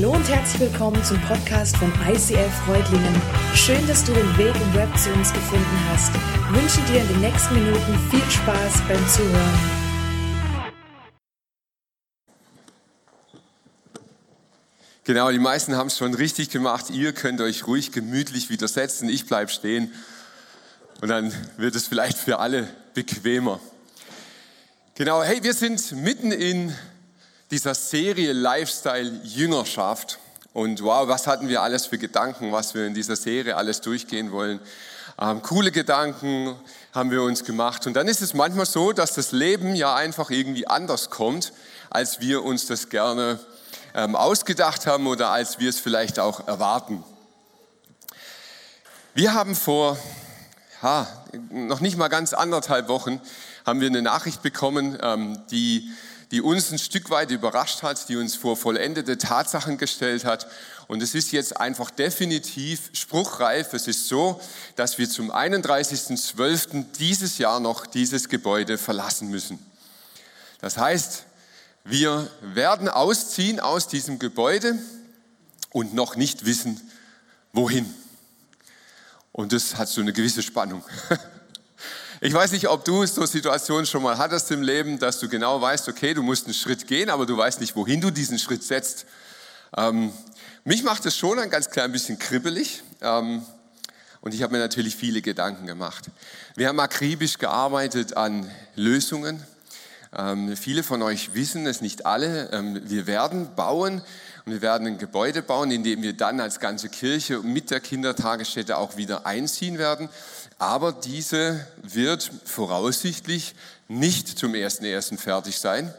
Hallo und herzlich willkommen zum Podcast von ICF Freudlingen. Schön, dass du den Weg im Web zu uns gefunden hast. Ich wünsche dir in den nächsten Minuten viel Spaß beim Zuhören. Genau, die meisten haben es schon richtig gemacht. Ihr könnt euch ruhig gemütlich widersetzen. Ich bleibe stehen. Und dann wird es vielleicht für alle bequemer. Genau, hey, wir sind mitten in dieser Serie Lifestyle Jüngerschaft. Und wow, was hatten wir alles für Gedanken, was wir in dieser Serie alles durchgehen wollen. Ähm, coole Gedanken haben wir uns gemacht. Und dann ist es manchmal so, dass das Leben ja einfach irgendwie anders kommt, als wir uns das gerne ähm, ausgedacht haben oder als wir es vielleicht auch erwarten. Wir haben vor ha, noch nicht mal ganz anderthalb Wochen haben wir eine Nachricht bekommen, ähm, die die uns ein Stück weit überrascht hat, die uns vor vollendete Tatsachen gestellt hat. Und es ist jetzt einfach definitiv spruchreif. Es ist so, dass wir zum 31.12. dieses Jahr noch dieses Gebäude verlassen müssen. Das heißt, wir werden ausziehen aus diesem Gebäude und noch nicht wissen, wohin. Und das hat so eine gewisse Spannung. Ich weiß nicht, ob du so Situationen schon mal hattest im Leben, dass du genau weißt, okay, du musst einen Schritt gehen, aber du weißt nicht, wohin du diesen Schritt setzt. Ähm, mich macht es schon ein ganz klein bisschen kribbelig. Ähm, und ich habe mir natürlich viele Gedanken gemacht. Wir haben akribisch gearbeitet an Lösungen. Ähm, viele von euch wissen es, nicht alle. Ähm, wir werden bauen und wir werden ein Gebäude bauen, in dem wir dann als ganze Kirche mit der Kindertagesstätte auch wieder einziehen werden. Aber diese wird voraussichtlich nicht zum 1.1. fertig sein.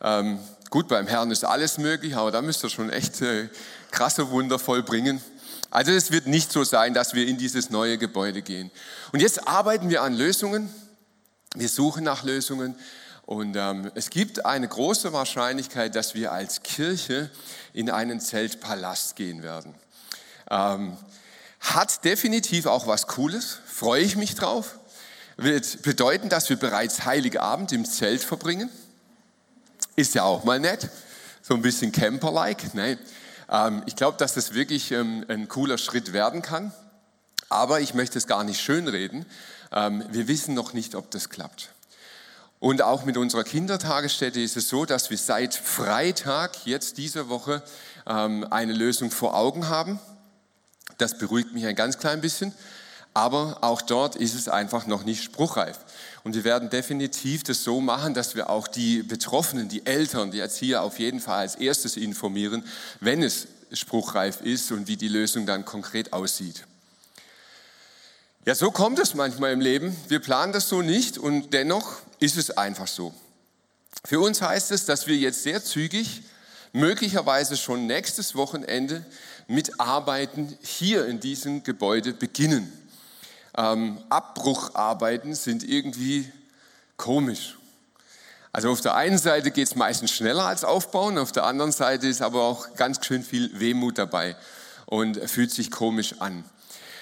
Ähm, gut, beim Herrn ist alles möglich, aber da müsst ihr schon echt äh, krasse Wunder vollbringen. Also es wird nicht so sein, dass wir in dieses neue Gebäude gehen. Und jetzt arbeiten wir an Lösungen. Wir suchen nach Lösungen. Und ähm, es gibt eine große Wahrscheinlichkeit, dass wir als Kirche in einen Zeltpalast gehen werden. Ähm, hat definitiv auch was Cooles, freue ich mich drauf. Wird bedeuten, dass wir bereits Heiligabend im Zelt verbringen. Ist ja auch mal nett, so ein bisschen Camper-like. Nein, ähm, ich glaube, dass das wirklich ähm, ein cooler Schritt werden kann. Aber ich möchte es gar nicht schönreden. Ähm, wir wissen noch nicht, ob das klappt. Und auch mit unserer Kindertagesstätte ist es so, dass wir seit Freitag jetzt diese Woche eine Lösung vor Augen haben. Das beruhigt mich ein ganz klein bisschen. Aber auch dort ist es einfach noch nicht spruchreif. Und wir werden definitiv das so machen, dass wir auch die Betroffenen, die Eltern, die Erzieher auf jeden Fall als erstes informieren, wenn es spruchreif ist und wie die Lösung dann konkret aussieht. Ja, so kommt es manchmal im Leben. Wir planen das so nicht und dennoch ist es einfach so. Für uns heißt es, dass wir jetzt sehr zügig, möglicherweise schon nächstes Wochenende, mit Arbeiten hier in diesem Gebäude beginnen. Ähm, Abbrucharbeiten sind irgendwie komisch. Also auf der einen Seite geht es meistens schneller als aufbauen, auf der anderen Seite ist aber auch ganz schön viel Wehmut dabei und fühlt sich komisch an.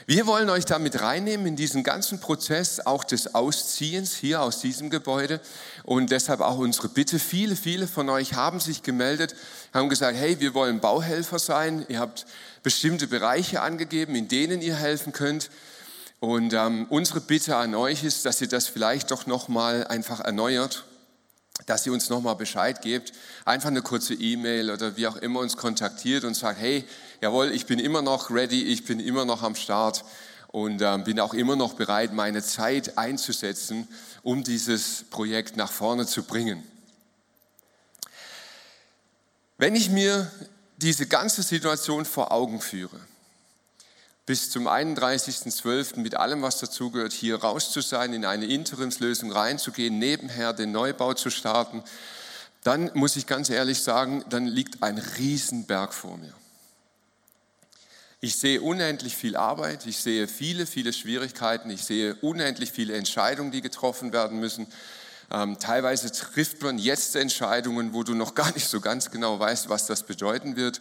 Wir wollen euch damit reinnehmen in diesen ganzen Prozess auch des Ausziehens hier aus diesem Gebäude und deshalb auch unsere Bitte. Viele, viele von euch haben sich gemeldet, haben gesagt, hey, wir wollen Bauhelfer sein. Ihr habt bestimmte Bereiche angegeben, in denen ihr helfen könnt. Und ähm, unsere Bitte an euch ist, dass ihr das vielleicht doch nochmal einfach erneuert, dass ihr uns nochmal Bescheid gebt, einfach eine kurze E-Mail oder wie auch immer uns kontaktiert und sagt, hey, jawohl, ich bin immer noch ready, ich bin immer noch am Start und äh, bin auch immer noch bereit, meine Zeit einzusetzen, um dieses Projekt nach vorne zu bringen. Wenn ich mir diese ganze Situation vor Augen führe, bis zum 31.12. mit allem, was dazugehört, hier raus zu sein, in eine Interimslösung reinzugehen, nebenher den Neubau zu starten, dann muss ich ganz ehrlich sagen, dann liegt ein Riesenberg vor mir. Ich sehe unendlich viel Arbeit, ich sehe viele, viele Schwierigkeiten, ich sehe unendlich viele Entscheidungen, die getroffen werden müssen. Ähm, teilweise trifft man jetzt Entscheidungen, wo du noch gar nicht so ganz genau weißt, was das bedeuten wird.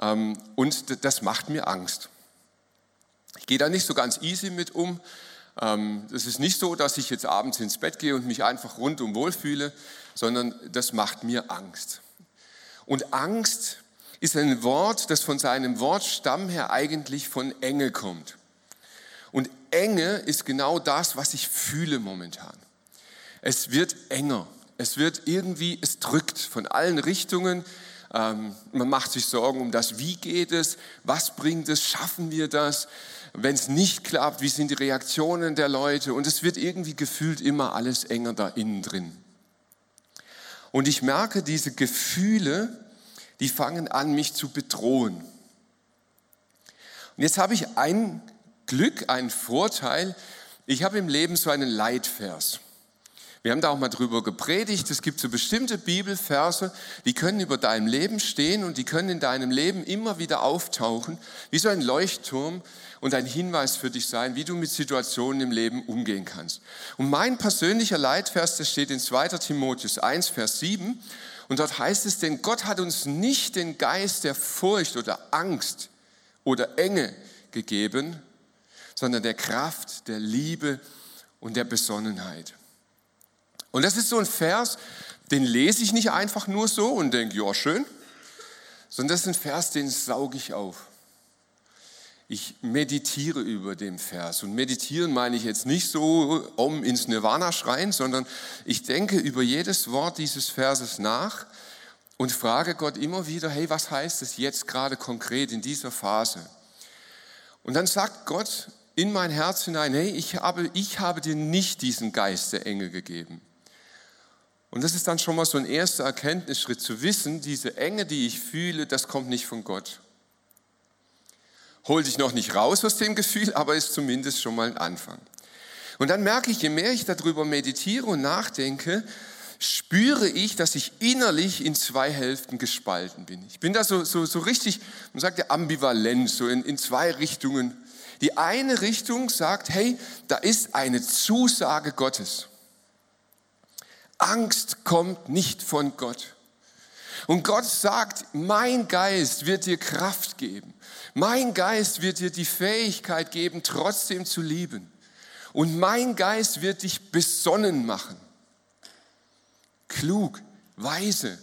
Ähm, und das macht mir Angst. Ich gehe da nicht so ganz easy mit um. Ähm, es ist nicht so, dass ich jetzt abends ins Bett gehe und mich einfach rundum wohlfühle, sondern das macht mir Angst. Und Angst ist ein Wort, das von seinem Wortstamm her eigentlich von Enge kommt. Und Enge ist genau das, was ich fühle momentan. Es wird enger. Es wird irgendwie, es drückt von allen Richtungen. Ähm, man macht sich Sorgen um das, wie geht es, was bringt es, schaffen wir das. Wenn es nicht klappt, wie sind die Reaktionen der Leute? Und es wird irgendwie gefühlt immer alles enger da innen drin. Und ich merke, diese Gefühle, die fangen an, mich zu bedrohen. Und jetzt habe ich ein Glück, einen Vorteil. Ich habe im Leben so einen Leitvers. Wir haben da auch mal drüber gepredigt. Es gibt so bestimmte Bibelverse, die können über deinem Leben stehen und die können in deinem Leben immer wieder auftauchen, wie so ein Leuchtturm und ein Hinweis für dich sein, wie du mit Situationen im Leben umgehen kannst. Und mein persönlicher Leitvers, der steht in 2. Timotheus 1, Vers 7. Und dort heißt es, denn Gott hat uns nicht den Geist der Furcht oder Angst oder Enge gegeben, sondern der Kraft, der Liebe und der Besonnenheit. Und das ist so ein Vers, den lese ich nicht einfach nur so und denke, ja, schön, sondern das ist ein Vers, den sauge ich auf. Ich meditiere über den Vers. Und meditieren meine ich jetzt nicht so, um ins Nirvana schreien, sondern ich denke über jedes Wort dieses Verses nach und frage Gott immer wieder, hey, was heißt es jetzt gerade konkret in dieser Phase? Und dann sagt Gott in mein Herz hinein, hey, ich habe, ich habe dir nicht diesen Geist der Engel gegeben. Und das ist dann schon mal so ein erster Erkenntnisschritt zu wissen, diese Enge, die ich fühle, das kommt nicht von Gott. Holt dich noch nicht raus aus dem Gefühl, aber ist zumindest schon mal ein Anfang. Und dann merke ich, je mehr ich darüber meditiere und nachdenke, spüre ich, dass ich innerlich in zwei Hälften gespalten bin. Ich bin da so, so, so richtig, man sagt ja ambivalent, so in, in zwei Richtungen. Die eine Richtung sagt, hey, da ist eine Zusage Gottes. Angst kommt nicht von Gott. Und Gott sagt, mein Geist wird dir Kraft geben. Mein Geist wird dir die Fähigkeit geben, trotzdem zu lieben. Und mein Geist wird dich besonnen machen. Klug, weise.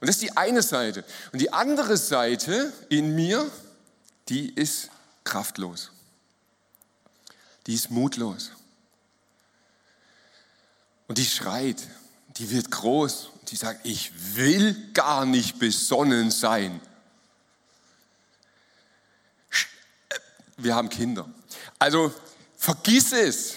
Und das ist die eine Seite. Und die andere Seite in mir, die ist kraftlos. Die ist mutlos. Und die schreit, die wird groß und die sagt, ich will gar nicht besonnen sein. Wir haben Kinder. Also vergiss es.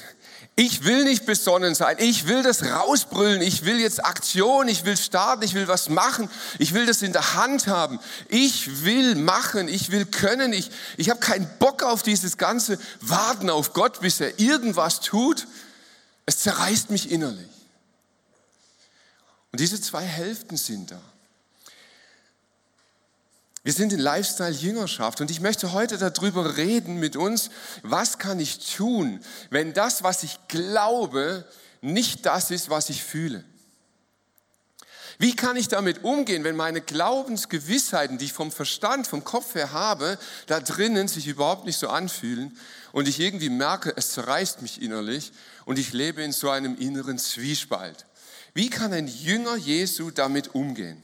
Ich will nicht besonnen sein. Ich will das rausbrüllen. Ich will jetzt Aktion. Ich will starten. Ich will was machen. Ich will das in der Hand haben. Ich will machen. Ich will können. Ich, ich habe keinen Bock auf dieses ganze Warten auf Gott, bis er irgendwas tut. Es zerreißt mich innerlich. Und diese zwei Hälften sind da. Wir sind in Lifestyle-Jüngerschaft und ich möchte heute darüber reden mit uns, was kann ich tun, wenn das, was ich glaube, nicht das ist, was ich fühle. Wie kann ich damit umgehen, wenn meine Glaubensgewissheiten, die ich vom Verstand, vom Kopf her habe, da drinnen sich überhaupt nicht so anfühlen und ich irgendwie merke, es zerreißt mich innerlich und ich lebe in so einem inneren Zwiespalt. Wie kann ein Jünger Jesu damit umgehen?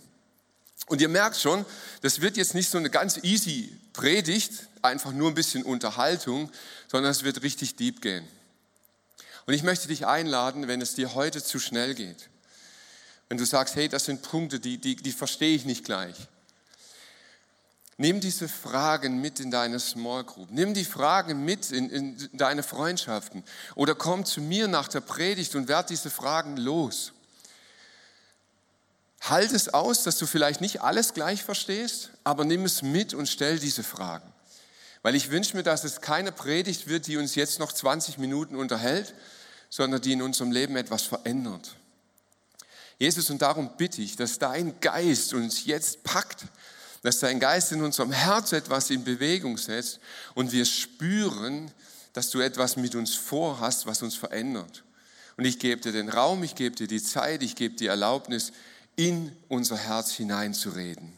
Und ihr merkt schon, das wird jetzt nicht so eine ganz easy Predigt, einfach nur ein bisschen Unterhaltung, sondern es wird richtig deep gehen. Und ich möchte dich einladen, wenn es dir heute zu schnell geht, wenn du sagst, hey, das sind Punkte, die, die, die verstehe ich nicht gleich, Nimm diese Fragen mit in deine Small Group. Nimm die Fragen mit in, in deine Freundschaften. Oder komm zu mir nach der Predigt und werd diese Fragen los. Halt es aus, dass du vielleicht nicht alles gleich verstehst, aber nimm es mit und stell diese Fragen. Weil ich wünsche mir, dass es keine Predigt wird, die uns jetzt noch 20 Minuten unterhält, sondern die in unserem Leben etwas verändert. Jesus, und darum bitte ich, dass dein Geist uns jetzt packt dass dein Geist in unserem Herz etwas in Bewegung setzt und wir spüren, dass du etwas mit uns vorhast, was uns verändert. Und ich gebe dir den Raum, ich gebe dir die Zeit, ich gebe dir Erlaubnis, in unser Herz hineinzureden.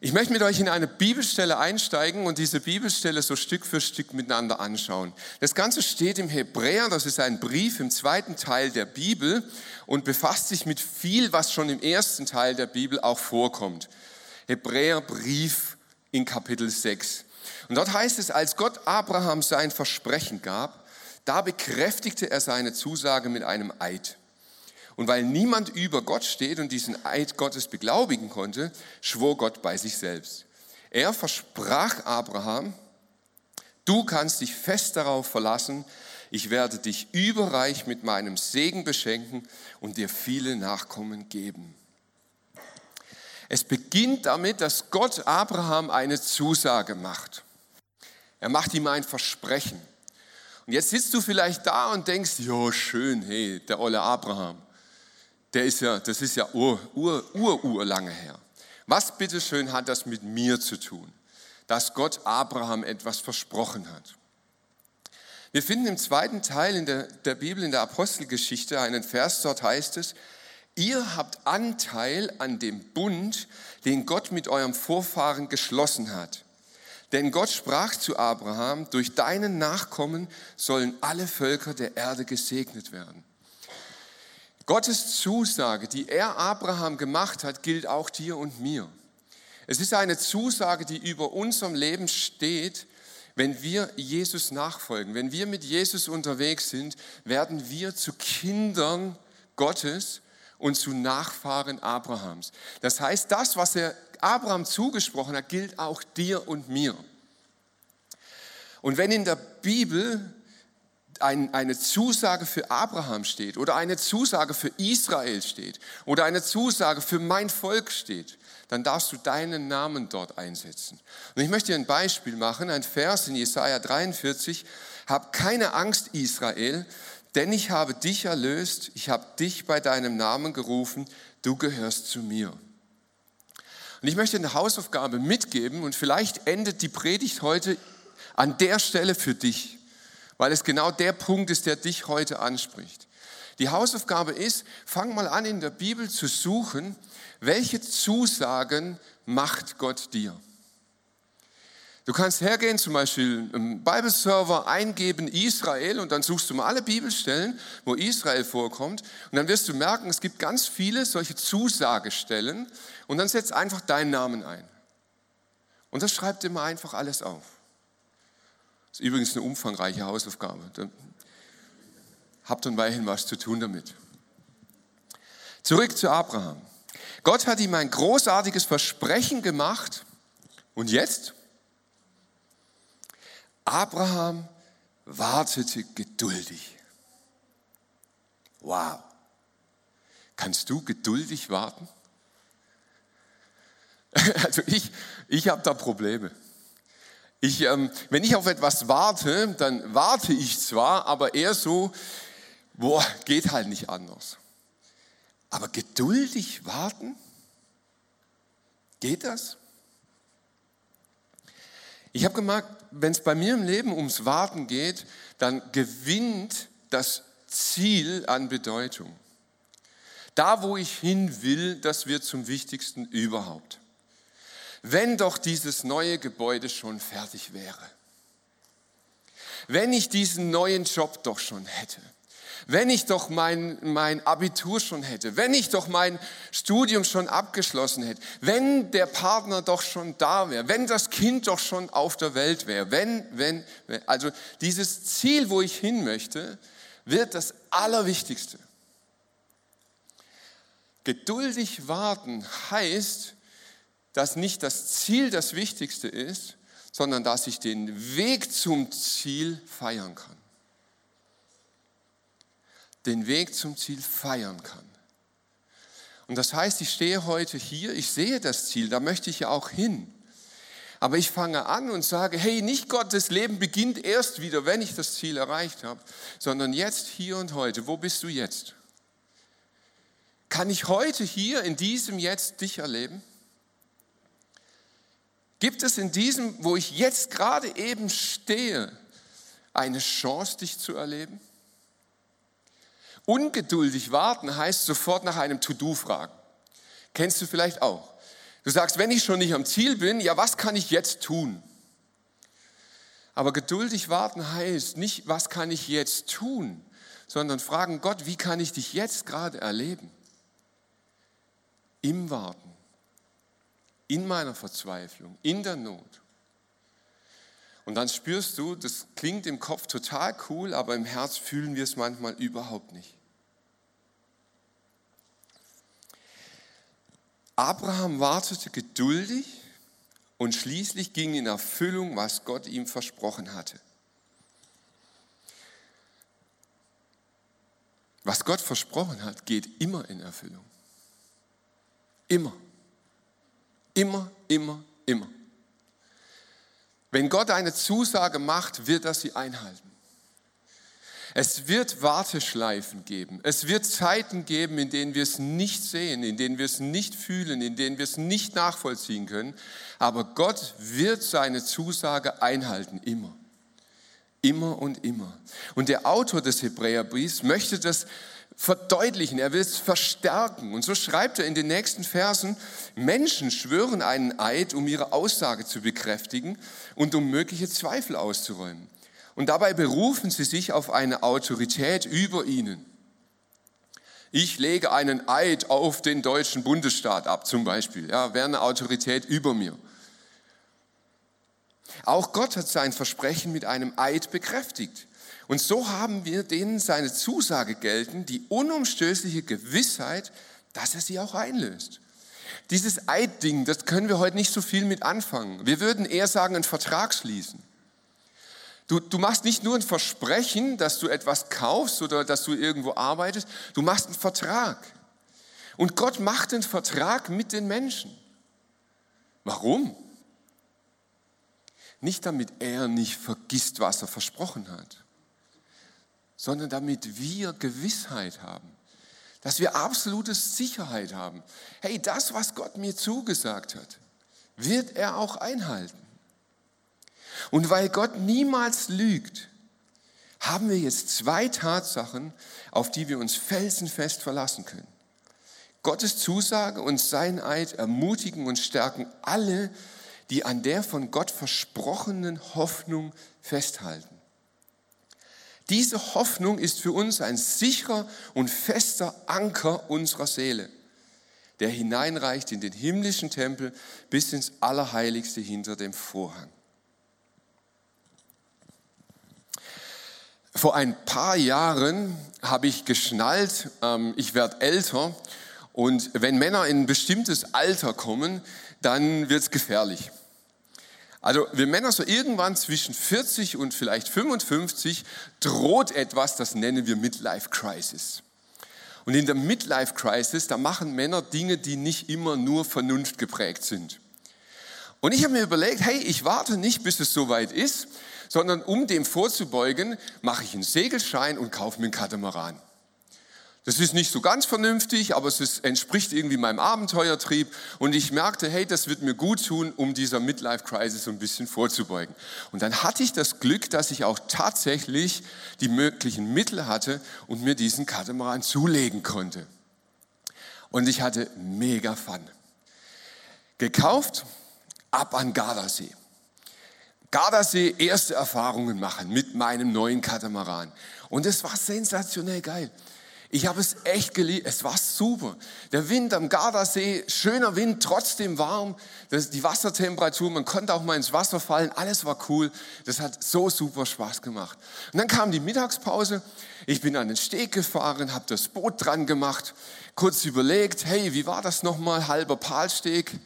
Ich möchte mit euch in eine Bibelstelle einsteigen und diese Bibelstelle so Stück für Stück miteinander anschauen. Das Ganze steht im Hebräer, das ist ein Brief im zweiten Teil der Bibel und befasst sich mit viel, was schon im ersten Teil der Bibel auch vorkommt. Hebräerbrief in Kapitel 6. Und dort heißt es, als Gott Abraham sein Versprechen gab, da bekräftigte er seine Zusage mit einem Eid. Und weil niemand über Gott steht und diesen Eid Gottes beglaubigen konnte, schwor Gott bei sich selbst. Er versprach Abraham, du kannst dich fest darauf verlassen, ich werde dich überreich mit meinem Segen beschenken und dir viele Nachkommen geben. Es beginnt damit, dass Gott Abraham eine Zusage macht. Er macht ihm ein Versprechen. Und jetzt sitzt du vielleicht da und denkst, ja schön, hey, der olle Abraham der ist ja, das ist ja ur, ur, ur, ur lange her. Was bitteschön hat das mit mir zu tun, dass Gott Abraham etwas versprochen hat? Wir finden im zweiten Teil in der, der Bibel, in der Apostelgeschichte, einen Vers, dort heißt es, ihr habt Anteil an dem Bund, den Gott mit eurem Vorfahren geschlossen hat. Denn Gott sprach zu Abraham, durch deinen Nachkommen sollen alle Völker der Erde gesegnet werden. Gottes Zusage, die er Abraham gemacht hat, gilt auch dir und mir. Es ist eine Zusage, die über unserem Leben steht. Wenn wir Jesus nachfolgen, wenn wir mit Jesus unterwegs sind, werden wir zu Kindern Gottes und zu Nachfahren Abrahams. Das heißt, das, was er Abraham zugesprochen hat, gilt auch dir und mir. Und wenn in der Bibel ein, eine Zusage für Abraham steht oder eine Zusage für Israel steht oder eine Zusage für mein Volk steht, dann darfst du deinen Namen dort einsetzen. Und ich möchte dir ein Beispiel machen, ein Vers in Jesaja 43. Hab keine Angst, Israel, denn ich habe dich erlöst, ich habe dich bei deinem Namen gerufen, du gehörst zu mir. Und ich möchte eine Hausaufgabe mitgeben und vielleicht endet die Predigt heute an der Stelle für dich weil es genau der Punkt ist, der dich heute anspricht. Die Hausaufgabe ist, fang mal an in der Bibel zu suchen, welche Zusagen macht Gott dir. Du kannst hergehen, zum Beispiel im Bible-Server eingeben Israel und dann suchst du mal alle Bibelstellen, wo Israel vorkommt und dann wirst du merken, es gibt ganz viele solche Zusagestellen und dann setz einfach deinen Namen ein. Und das schreibt immer einfach alles auf. Ist übrigens eine umfangreiche Hausaufgabe. Da habt ein Weilchen was zu tun damit. Zurück zu Abraham. Gott hat ihm ein großartiges Versprechen gemacht. Und jetzt? Abraham wartete geduldig. Wow. Kannst du geduldig warten? Also ich, ich habe da Probleme. Ich, ähm, wenn ich auf etwas warte, dann warte ich zwar, aber eher so, boah, geht halt nicht anders. Aber geduldig warten, geht das? Ich habe gemerkt, wenn es bei mir im Leben ums Warten geht, dann gewinnt das Ziel an Bedeutung. Da, wo ich hin will, das wird zum Wichtigsten überhaupt wenn doch dieses neue Gebäude schon fertig wäre. Wenn ich diesen neuen Job doch schon hätte. Wenn ich doch mein, mein Abitur schon hätte. Wenn ich doch mein Studium schon abgeschlossen hätte. Wenn der Partner doch schon da wäre. Wenn das Kind doch schon auf der Welt wäre. Wenn, wenn, wenn. Also dieses Ziel, wo ich hin möchte, wird das Allerwichtigste. Geduldig warten heißt, dass nicht das Ziel das Wichtigste ist, sondern dass ich den Weg zum Ziel feiern kann. Den Weg zum Ziel feiern kann. Und das heißt, ich stehe heute hier, ich sehe das Ziel, da möchte ich ja auch hin. Aber ich fange an und sage, hey, nicht Gottes Leben beginnt erst wieder, wenn ich das Ziel erreicht habe, sondern jetzt, hier und heute. Wo bist du jetzt? Kann ich heute hier in diesem Jetzt dich erleben? Gibt es in diesem, wo ich jetzt gerade eben stehe, eine Chance, dich zu erleben? Ungeduldig warten heißt sofort nach einem To-Do fragen. Kennst du vielleicht auch? Du sagst, wenn ich schon nicht am Ziel bin, ja, was kann ich jetzt tun? Aber geduldig warten heißt nicht, was kann ich jetzt tun, sondern fragen Gott, wie kann ich dich jetzt gerade erleben? Im Warten, in meiner Verzweiflung, in der Not. Und dann spürst du, das klingt im Kopf total cool, aber im Herz fühlen wir es manchmal überhaupt nicht. Abraham wartete geduldig und schließlich ging in Erfüllung, was Gott ihm versprochen hatte. Was Gott versprochen hat, geht immer in Erfüllung. Immer. Immer, immer, immer. Wenn Gott eine Zusage macht, wird er sie einhalten. Es wird Warteschleifen geben. Es wird Zeiten geben, in denen wir es nicht sehen, in denen wir es nicht fühlen, in denen wir es nicht nachvollziehen können. Aber Gott wird seine Zusage einhalten, immer. Immer und immer. Und der Autor des Hebräerbriefs möchte das verdeutlichen, er will es verstärken. Und so schreibt er in den nächsten Versen, Menschen schwören einen Eid, um ihre Aussage zu bekräftigen und um mögliche Zweifel auszuräumen. Und dabei berufen sie sich auf eine Autorität über ihnen. Ich lege einen Eid auf den deutschen Bundesstaat ab, zum Beispiel. Ja, wäre eine Autorität über mir. Auch Gott hat sein Versprechen mit einem Eid bekräftigt. Und so haben wir denen seine Zusage gelten, die unumstößliche Gewissheit, dass er sie auch einlöst. Dieses Eidding, das können wir heute nicht so viel mit anfangen. Wir würden eher sagen, einen Vertrag schließen. Du, du machst nicht nur ein Versprechen, dass du etwas kaufst oder dass du irgendwo arbeitest, du machst einen Vertrag. Und Gott macht einen Vertrag mit den Menschen. Warum? Nicht damit er nicht vergisst, was er versprochen hat, sondern damit wir Gewissheit haben, dass wir absolute Sicherheit haben. Hey, das, was Gott mir zugesagt hat, wird er auch einhalten. Und weil Gott niemals lügt, haben wir jetzt zwei Tatsachen, auf die wir uns felsenfest verlassen können. Gottes Zusage und sein Eid ermutigen und stärken alle, die an der von Gott versprochenen Hoffnung festhalten. Diese Hoffnung ist für uns ein sicherer und fester Anker unserer Seele, der hineinreicht in den himmlischen Tempel bis ins Allerheiligste hinter dem Vorhang. Vor ein paar Jahren habe ich geschnallt, ähm, ich werde älter und wenn Männer in ein bestimmtes Alter kommen, dann wird es gefährlich. Also wir Männer so irgendwann zwischen 40 und vielleicht 55 droht etwas, das nennen wir Midlife Crisis. Und in der Midlife Crisis, da machen Männer Dinge, die nicht immer nur Vernunft geprägt sind. Und ich habe mir überlegt, hey, ich warte nicht, bis es soweit ist, sondern um dem vorzubeugen, mache ich einen Segelschein und kaufe mir einen Katamaran. Das ist nicht so ganz vernünftig, aber es ist, entspricht irgendwie meinem Abenteuertrieb. Und ich merkte, hey, das wird mir gut tun, um dieser Midlife-Crisis so ein bisschen vorzubeugen. Und dann hatte ich das Glück, dass ich auch tatsächlich die möglichen Mittel hatte und mir diesen Katamaran zulegen konnte. Und ich hatte mega Fun. Gekauft, ab an Gardasee. Gardasee erste Erfahrungen machen mit meinem neuen Katamaran. Und es war sensationell geil. Ich habe es echt geliebt. Es war super. Der Wind am Gardasee, schöner Wind, trotzdem warm. Das, die Wassertemperatur, man konnte auch mal ins Wasser fallen. Alles war cool. Das hat so super Spaß gemacht. Und dann kam die Mittagspause. Ich bin an den Steg gefahren, habe das Boot dran gemacht, kurz überlegt, hey, wie war das nochmal? Halber Palsteg.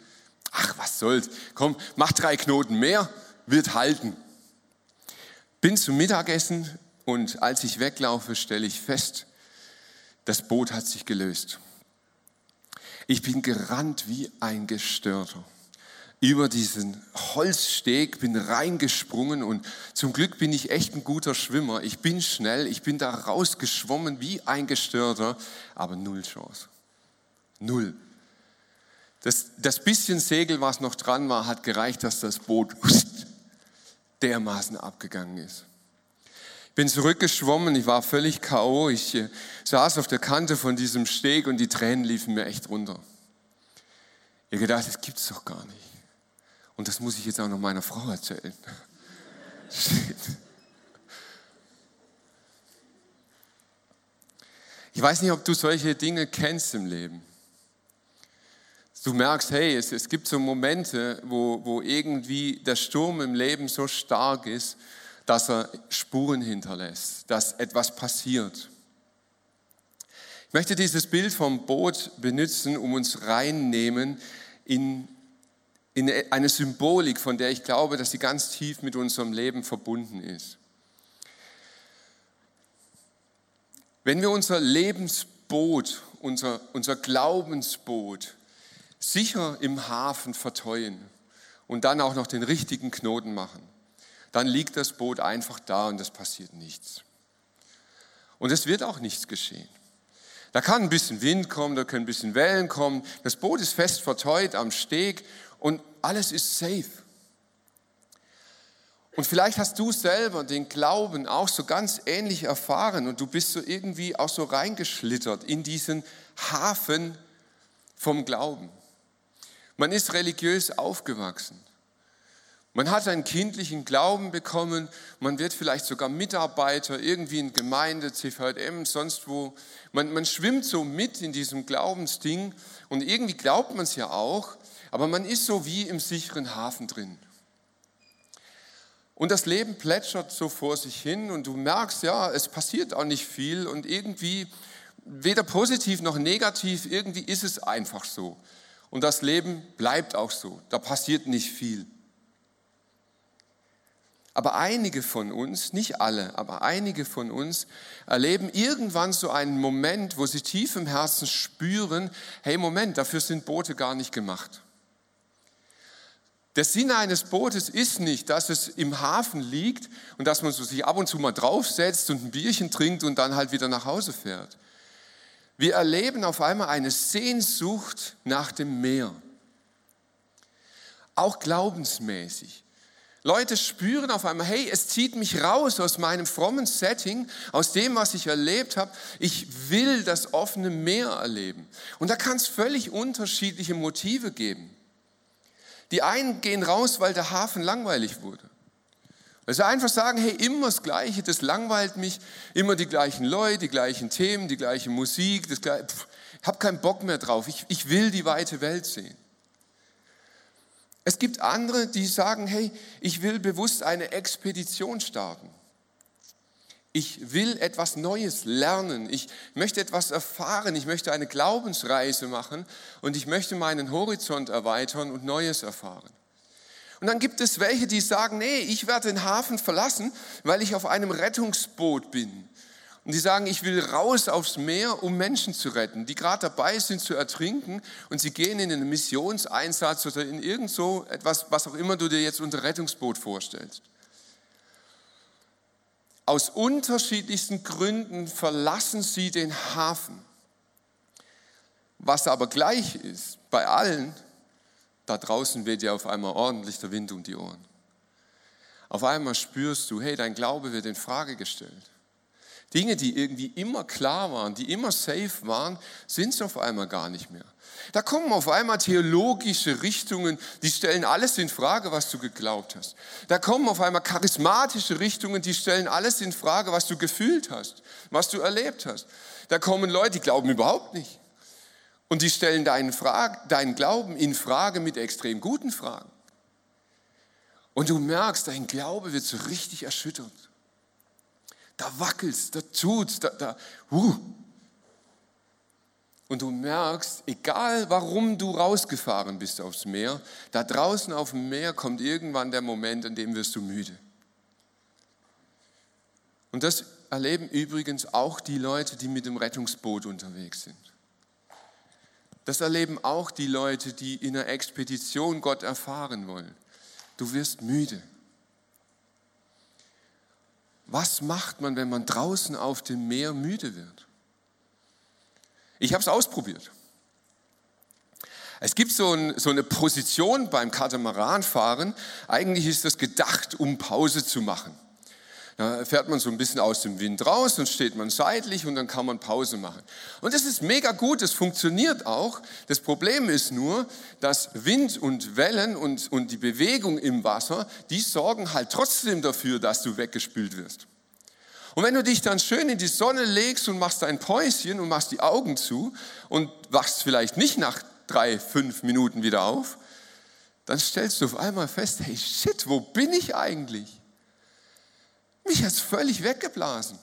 Ach, was soll's. Komm, mach drei Knoten mehr wird halten. Bin zum Mittagessen und als ich weglaufe, stelle ich fest, das Boot hat sich gelöst. Ich bin gerannt wie ein Gestörter über diesen Holzsteg, bin reingesprungen und zum Glück bin ich echt ein guter Schwimmer. Ich bin schnell, ich bin da rausgeschwommen wie ein Gestörter, aber null Chance. Null. Das, das bisschen Segel, was noch dran war, hat gereicht, dass das Boot dermaßen abgegangen ist. Ich bin zurückgeschwommen, ich war völlig K.O. Ich äh, saß auf der Kante von diesem Steg und die Tränen liefen mir echt runter. Ihr gedacht, das gibt es doch gar nicht. Und das muss ich jetzt auch noch meiner Frau erzählen. Ich weiß nicht, ob du solche Dinge kennst im Leben. Du merkst, hey, es, es gibt so Momente, wo, wo irgendwie der Sturm im Leben so stark ist, dass er Spuren hinterlässt, dass etwas passiert. Ich möchte dieses Bild vom Boot benutzen, um uns reinnehmen in, in eine Symbolik, von der ich glaube, dass sie ganz tief mit unserem Leben verbunden ist. Wenn wir unser Lebensboot, unser, unser Glaubensboot sicher im Hafen verteuen und dann auch noch den richtigen Knoten machen, dann liegt das Boot einfach da und es passiert nichts. Und es wird auch nichts geschehen. Da kann ein bisschen Wind kommen, da können ein bisschen Wellen kommen. Das Boot ist fest verteut am Steg und alles ist safe. Und vielleicht hast du selber den Glauben auch so ganz ähnlich erfahren und du bist so irgendwie auch so reingeschlittert in diesen Hafen vom Glauben. Man ist religiös aufgewachsen. Man hat einen kindlichen Glauben bekommen, man wird vielleicht sogar Mitarbeiter irgendwie in Gemeinde, CVM, sonst wo. Man, man schwimmt so mit in diesem Glaubensding und irgendwie glaubt man es ja auch, aber man ist so wie im sicheren Hafen drin. Und das Leben plätschert so vor sich hin und du merkst, ja, es passiert auch nicht viel und irgendwie weder positiv noch negativ, irgendwie ist es einfach so. Und das Leben bleibt auch so, da passiert nicht viel. Aber einige von uns, nicht alle, aber einige von uns erleben irgendwann so einen Moment, wo sie tief im Herzen spüren, hey Moment, dafür sind Boote gar nicht gemacht. Der Sinn eines Bootes ist nicht, dass es im Hafen liegt und dass man sich ab und zu mal draufsetzt und ein Bierchen trinkt und dann halt wieder nach Hause fährt. Wir erleben auf einmal eine Sehnsucht nach dem Meer. Auch glaubensmäßig. Leute spüren auf einmal, hey, es zieht mich raus aus meinem frommen Setting, aus dem, was ich erlebt habe. Ich will das offene Meer erleben. Und da kann es völlig unterschiedliche Motive geben. Die einen gehen raus, weil der Hafen langweilig wurde. Weil sie einfach sagen, hey, immer das Gleiche, das langweilt mich, immer die gleichen Leute, die gleichen Themen, die gleiche Musik, das gleiche, pff, ich habe keinen Bock mehr drauf, ich, ich will die weite Welt sehen. Es gibt andere, die sagen, hey, ich will bewusst eine Expedition starten. Ich will etwas Neues lernen. Ich möchte etwas erfahren. Ich möchte eine Glaubensreise machen und ich möchte meinen Horizont erweitern und Neues erfahren. Und dann gibt es welche, die sagen, nee, ich werde den Hafen verlassen, weil ich auf einem Rettungsboot bin. Und die sagen, ich will raus aufs Meer, um Menschen zu retten, die gerade dabei sind zu ertrinken und sie gehen in einen Missionseinsatz oder in irgend so etwas, was auch immer du dir jetzt unter Rettungsboot vorstellst. Aus unterschiedlichsten Gründen verlassen sie den Hafen. Was aber gleich ist bei allen, da draußen weht dir auf einmal ordentlich der Wind um die Ohren. Auf einmal spürst du, hey, dein Glaube wird in Frage gestellt. Dinge, die irgendwie immer klar waren, die immer safe waren, sind es auf einmal gar nicht mehr. Da kommen auf einmal theologische Richtungen, die stellen alles in Frage, was du geglaubt hast. Da kommen auf einmal charismatische Richtungen, die stellen alles in Frage, was du gefühlt hast, was du erlebt hast. Da kommen Leute, die glauben überhaupt nicht. Und die stellen deinen, Frage, deinen Glauben in Frage mit extrem guten Fragen. Und du merkst, dein Glaube wird so richtig erschüttert da wackelst, da tut's, da, da, uh. Und du merkst, egal warum du rausgefahren bist aufs Meer, da draußen auf dem Meer kommt irgendwann der Moment, an dem wirst du müde. Und das erleben übrigens auch die Leute, die mit dem Rettungsboot unterwegs sind. Das erleben auch die Leute, die in einer Expedition Gott erfahren wollen. Du wirst müde. Was macht man, wenn man draußen auf dem Meer müde wird? Ich habe es ausprobiert. Es gibt so, ein, so, eine Position beim Katamaranfahren. Eigentlich ist das gedacht, um Pause zu machen. Da fährt man so ein bisschen aus dem Wind raus und steht man seitlich und dann kann man Pause machen. Und das ist mega gut, das funktioniert auch. Das Problem ist nur, dass Wind und Wellen und, und die Bewegung im Wasser, die sorgen halt trotzdem dafür, dass du weggespült wirst. Und wenn du dich dann schön in die Sonne legst und machst dein Päuschen und machst die Augen zu und wachst vielleicht nicht nach drei, fünf Minuten wieder auf, dann stellst du auf einmal fest, hey shit, wo bin ich eigentlich? Mich hat es völlig weggeblasen.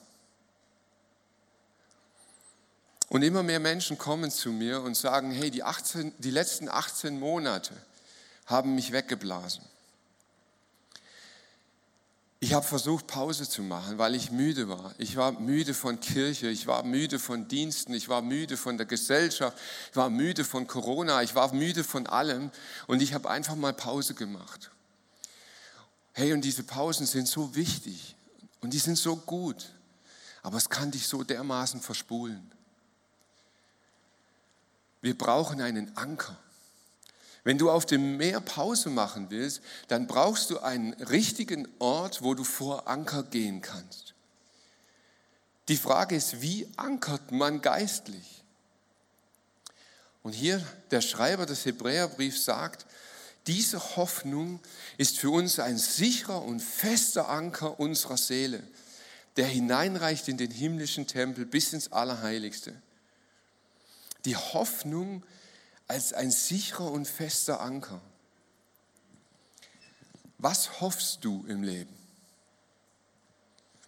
Und immer mehr Menschen kommen zu mir und sagen, hey, die, 18, die letzten 18 Monate haben mich weggeblasen. Ich habe versucht, Pause zu machen, weil ich müde war. Ich war müde von Kirche, ich war müde von Diensten, ich war müde von der Gesellschaft, ich war müde von Corona, ich war müde von allem und ich habe einfach mal Pause gemacht. Hey, und diese Pausen sind so wichtig. Und die sind so gut, aber es kann dich so dermaßen verspulen. Wir brauchen einen Anker. Wenn du auf dem Meer Pause machen willst, dann brauchst du einen richtigen Ort, wo du vor Anker gehen kannst. Die Frage ist, wie ankert man geistlich? Und hier der Schreiber des Hebräerbriefs sagt, diese Hoffnung ist für uns ein sicherer und fester Anker unserer Seele, der hineinreicht in den himmlischen Tempel bis ins Allerheiligste. Die Hoffnung als ein sicherer und fester Anker. Was hoffst du im Leben?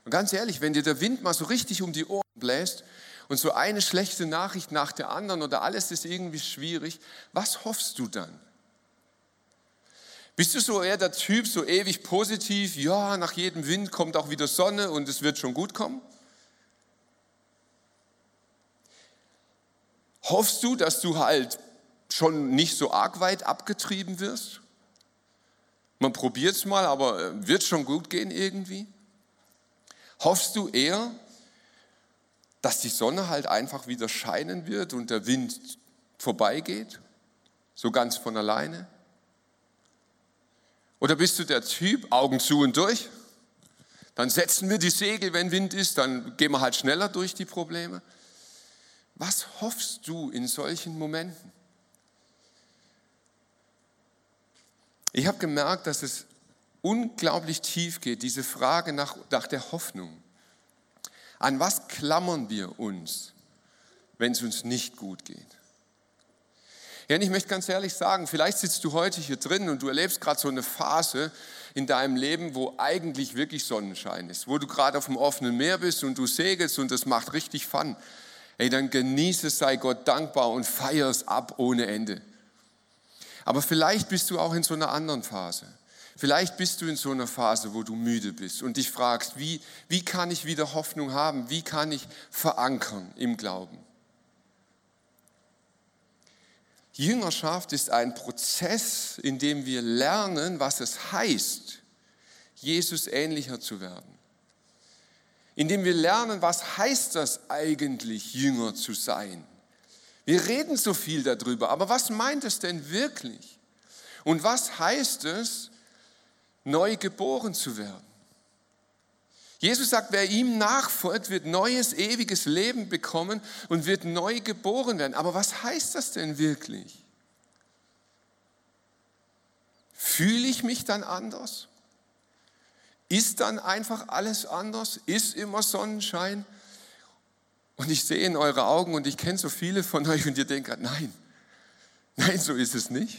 Und ganz ehrlich, wenn dir der Wind mal so richtig um die Ohren bläst und so eine schlechte Nachricht nach der anderen oder alles ist irgendwie schwierig, was hoffst du dann? Bist du so eher der Typ, so ewig positiv, ja, nach jedem Wind kommt auch wieder Sonne und es wird schon gut kommen? Hoffst du, dass du halt schon nicht so arg weit abgetrieben wirst? Man probiert es mal, aber äh, wird schon gut gehen irgendwie? Hoffst du eher, dass die Sonne halt einfach wieder scheinen wird und der Wind vorbeigeht? So ganz von alleine? Oder bist du der Typ, Augen zu und durch? Dann setzen wir die Segel, wenn Wind ist, dann gehen wir halt schneller durch die Probleme. Was hoffst du in solchen Momenten? Ich habe gemerkt, dass es unglaublich tief geht, diese Frage nach, nach der Hoffnung. An was klammern wir uns, wenn es uns nicht gut geht? Ja, und ich möchte ganz ehrlich sagen, vielleicht sitzt du heute hier drin und du erlebst gerade so eine Phase in deinem Leben, wo eigentlich wirklich Sonnenschein ist, wo du gerade auf dem offenen Meer bist und du segelst und das macht richtig Fun. Ey, dann genieße es, sei Gott dankbar und feier es ab ohne Ende. Aber vielleicht bist du auch in so einer anderen Phase. Vielleicht bist du in so einer Phase, wo du müde bist und dich fragst, wie, wie kann ich wieder Hoffnung haben? Wie kann ich verankern im Glauben? Jüngerschaft ist ein Prozess, in dem wir lernen, was es heißt, Jesus ähnlicher zu werden. In dem wir lernen, was heißt das eigentlich, Jünger zu sein. Wir reden so viel darüber, aber was meint es denn wirklich? Und was heißt es, neu geboren zu werden? Jesus sagt, wer ihm nachfolgt, wird neues, ewiges Leben bekommen und wird neu geboren werden. Aber was heißt das denn wirklich? Fühle ich mich dann anders? Ist dann einfach alles anders? Ist immer Sonnenschein? Und ich sehe in eure Augen und ich kenne so viele von euch und ihr denkt, nein, nein, so ist es nicht.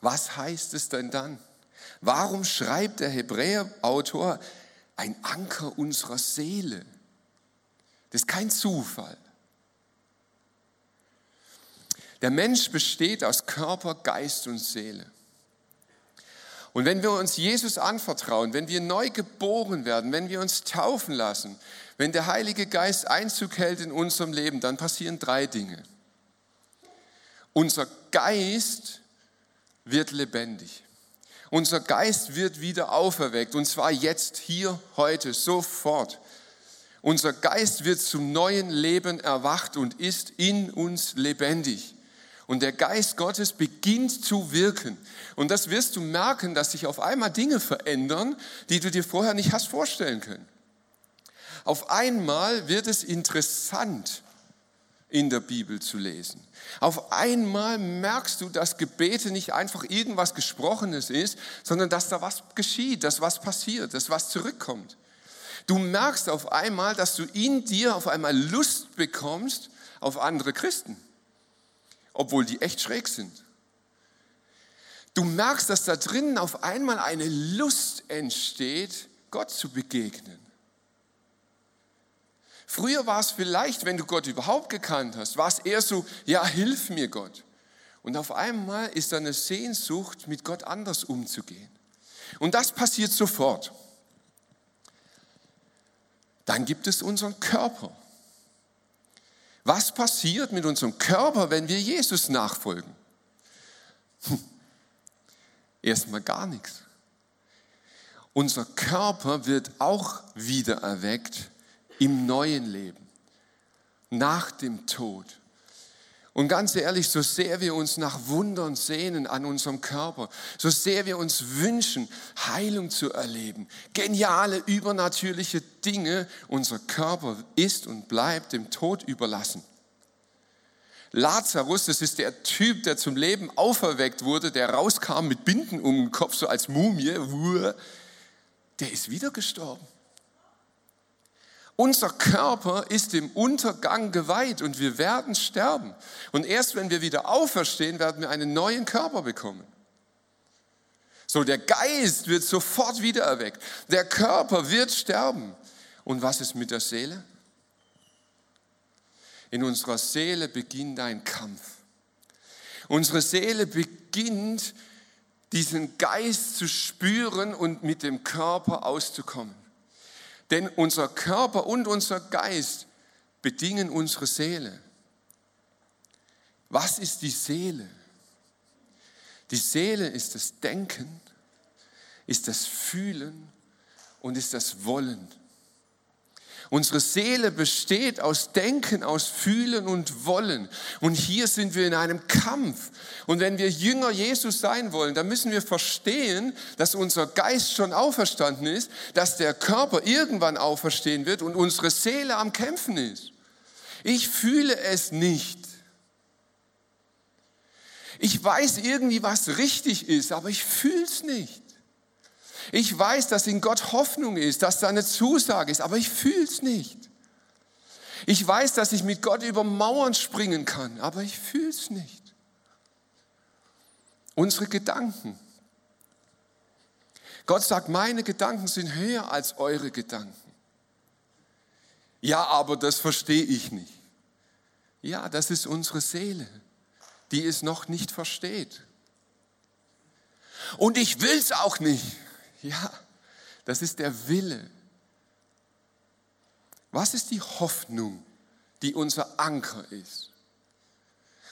Was heißt es denn dann? Warum schreibt der Hebräer-Autor ein Anker unserer Seele? Das ist kein Zufall. Der Mensch besteht aus Körper, Geist und Seele. Und wenn wir uns Jesus anvertrauen, wenn wir neu geboren werden, wenn wir uns taufen lassen, wenn der Heilige Geist Einzug hält in unserem Leben, dann passieren drei Dinge. Unser Geist wird lebendig. Unser Geist wird wieder auferweckt und zwar jetzt, hier, heute, sofort. Unser Geist wird zum neuen Leben erwacht und ist in uns lebendig. Und der Geist Gottes beginnt zu wirken. Und das wirst du merken, dass sich auf einmal Dinge verändern, die du dir vorher nicht hast vorstellen können. Auf einmal wird es interessant, in der Bibel zu lesen. Auf einmal merkst du, dass Gebete nicht einfach irgendwas Gesprochenes ist, sondern dass da was geschieht, dass was passiert, dass was zurückkommt. Du merkst auf einmal, dass du in dir auf einmal Lust bekommst auf andere Christen, obwohl die echt schräg sind. Du merkst, dass da drinnen auf einmal eine Lust entsteht, Gott zu begegnen. Früher war es vielleicht, wenn du Gott überhaupt gekannt hast, war es eher so, ja, hilf mir Gott. Und auf einmal ist da eine Sehnsucht, mit Gott anders umzugehen. Und das passiert sofort. Dann gibt es unseren Körper. Was passiert mit unserem Körper, wenn wir Jesus nachfolgen? Hm. Erstmal gar nichts. Unser Körper wird auch wieder erweckt im neuen Leben, nach dem Tod. Und ganz ehrlich, so sehr wir uns nach Wundern sehnen an unserem Körper, so sehr wir uns wünschen, Heilung zu erleben, geniale, übernatürliche Dinge, unser Körper ist und bleibt dem Tod überlassen. Lazarus, das ist der Typ, der zum Leben auferweckt wurde, der rauskam mit Binden um den Kopf, so als Mumie, der ist wieder gestorben. Unser Körper ist dem Untergang geweiht und wir werden sterben. Und erst wenn wir wieder auferstehen, werden wir einen neuen Körper bekommen. So, der Geist wird sofort wieder erweckt. Der Körper wird sterben. Und was ist mit der Seele? In unserer Seele beginnt ein Kampf. Unsere Seele beginnt, diesen Geist zu spüren und mit dem Körper auszukommen. Denn unser Körper und unser Geist bedingen unsere Seele. Was ist die Seele? Die Seele ist das Denken, ist das Fühlen und ist das Wollen. Unsere Seele besteht aus Denken, aus Fühlen und Wollen. Und hier sind wir in einem Kampf. Und wenn wir Jünger Jesus sein wollen, dann müssen wir verstehen, dass unser Geist schon auferstanden ist, dass der Körper irgendwann auferstehen wird und unsere Seele am Kämpfen ist. Ich fühle es nicht. Ich weiß irgendwie, was richtig ist, aber ich fühle es nicht. Ich weiß, dass in Gott Hoffnung ist, dass da eine Zusage ist, aber ich fühle es nicht. Ich weiß, dass ich mit Gott über Mauern springen kann, aber ich fühle es nicht. Unsere Gedanken. Gott sagt, meine Gedanken sind höher als eure Gedanken. Ja, aber das verstehe ich nicht. Ja, das ist unsere Seele, die es noch nicht versteht. Und ich will es auch nicht. Ja, das ist der Wille. Was ist die Hoffnung, die unser Anker ist?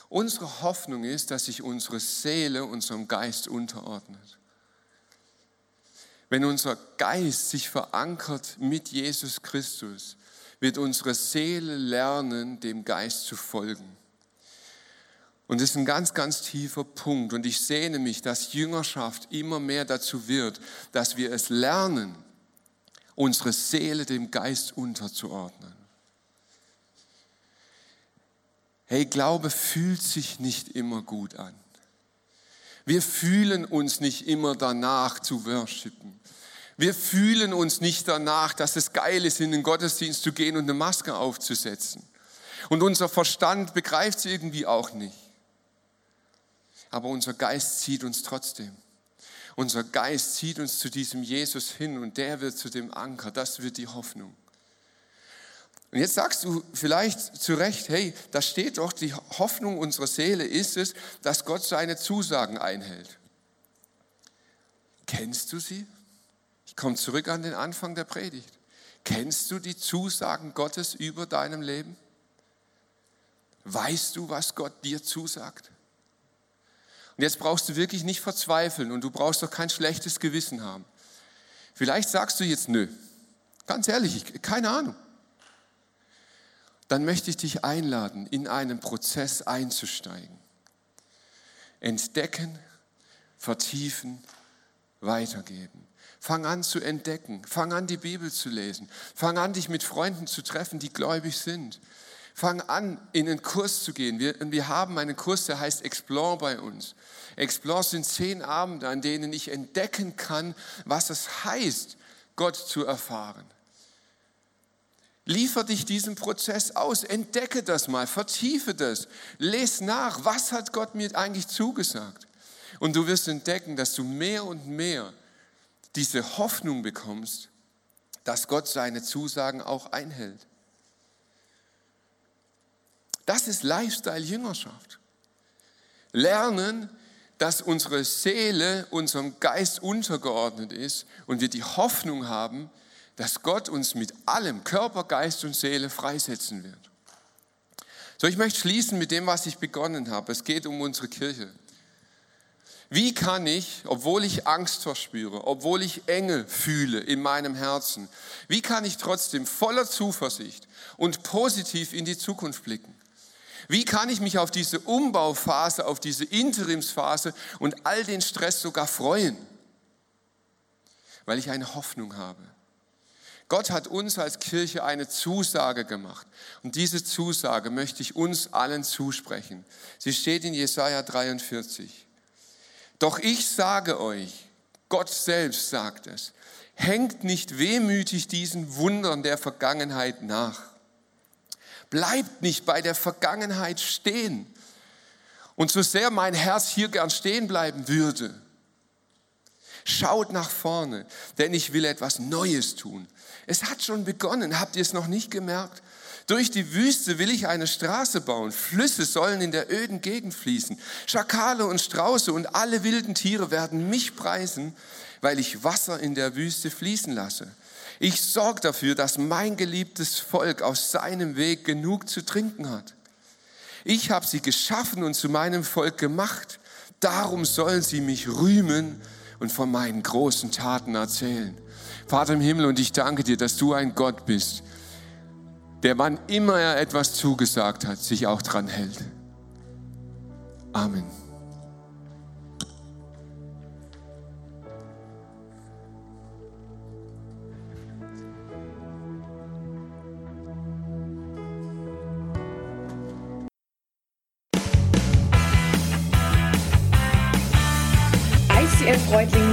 Unsere Hoffnung ist, dass sich unsere Seele unserem Geist unterordnet. Wenn unser Geist sich verankert mit Jesus Christus, wird unsere Seele lernen, dem Geist zu folgen. Und das ist ein ganz, ganz tiefer Punkt. Und ich sehne mich, dass Jüngerschaft immer mehr dazu wird, dass wir es lernen, unsere Seele dem Geist unterzuordnen. Hey, Glaube fühlt sich nicht immer gut an. Wir fühlen uns nicht immer danach zu worshipen. Wir fühlen uns nicht danach, dass es geil ist, in den Gottesdienst zu gehen und eine Maske aufzusetzen. Und unser Verstand begreift es irgendwie auch nicht aber unser Geist zieht uns trotzdem. Unser Geist zieht uns zu diesem Jesus hin und der wird zu dem Anker. Das wird die Hoffnung. Und jetzt sagst du vielleicht zu Recht, hey, da steht doch, die Hoffnung unserer Seele ist es, dass Gott seine Zusagen einhält. Kennst du sie? Ich komme zurück an den Anfang der Predigt. Kennst du die Zusagen Gottes über deinem Leben? Weißt du, was Gott dir zusagt? Und jetzt brauchst du wirklich nicht verzweifeln und du brauchst doch kein schlechtes Gewissen haben. Vielleicht sagst du jetzt, nö, ganz ehrlich, ich, keine Ahnung. Dann möchte ich dich einladen, in einen Prozess einzusteigen. Entdecken, vertiefen, weitergeben. Fang an zu entdecken. Fang an, die Bibel zu lesen. Fang an, dich mit Freunden zu treffen, die gläubig sind. Fang an, in einen Kurs zu gehen. Wir, wir haben einen Kurs, der heißt Explore bei uns. Explore sind zehn Abende, an denen ich entdecken kann, was es heißt, Gott zu erfahren. Liefer dich diesem Prozess aus, entdecke das mal, vertiefe das, les nach, was hat Gott mir eigentlich zugesagt? Und du wirst entdecken, dass du mehr und mehr diese Hoffnung bekommst, dass Gott seine Zusagen auch einhält. Das ist Lifestyle-Jüngerschaft. Lernen, dass unsere Seele unserem Geist untergeordnet ist und wir die Hoffnung haben, dass Gott uns mit allem, Körper, Geist und Seele, freisetzen wird. So, ich möchte schließen mit dem, was ich begonnen habe. Es geht um unsere Kirche. Wie kann ich, obwohl ich Angst verspüre, obwohl ich Enge fühle in meinem Herzen, wie kann ich trotzdem voller Zuversicht und positiv in die Zukunft blicken? Wie kann ich mich auf diese Umbauphase, auf diese Interimsphase und all den Stress sogar freuen? Weil ich eine Hoffnung habe. Gott hat uns als Kirche eine Zusage gemacht. Und diese Zusage möchte ich uns allen zusprechen. Sie steht in Jesaja 43. Doch ich sage euch, Gott selbst sagt es, hängt nicht wehmütig diesen Wundern der Vergangenheit nach. Bleibt nicht bei der Vergangenheit stehen. Und so sehr mein Herz hier gern stehen bleiben würde, schaut nach vorne, denn ich will etwas Neues tun. Es hat schon begonnen. Habt ihr es noch nicht gemerkt? Durch die Wüste will ich eine Straße bauen. Flüsse sollen in der öden Gegend fließen. Schakale und Strauße und alle wilden Tiere werden mich preisen, weil ich Wasser in der Wüste fließen lasse. Ich sorge dafür, dass mein geliebtes Volk aus seinem Weg genug zu trinken hat. Ich habe sie geschaffen und zu meinem Volk gemacht. Darum sollen sie mich rühmen und von meinen großen Taten erzählen. Vater im Himmel, und ich danke dir, dass du ein Gott bist, der wann immer er etwas zugesagt hat, sich auch dran hält. Amen.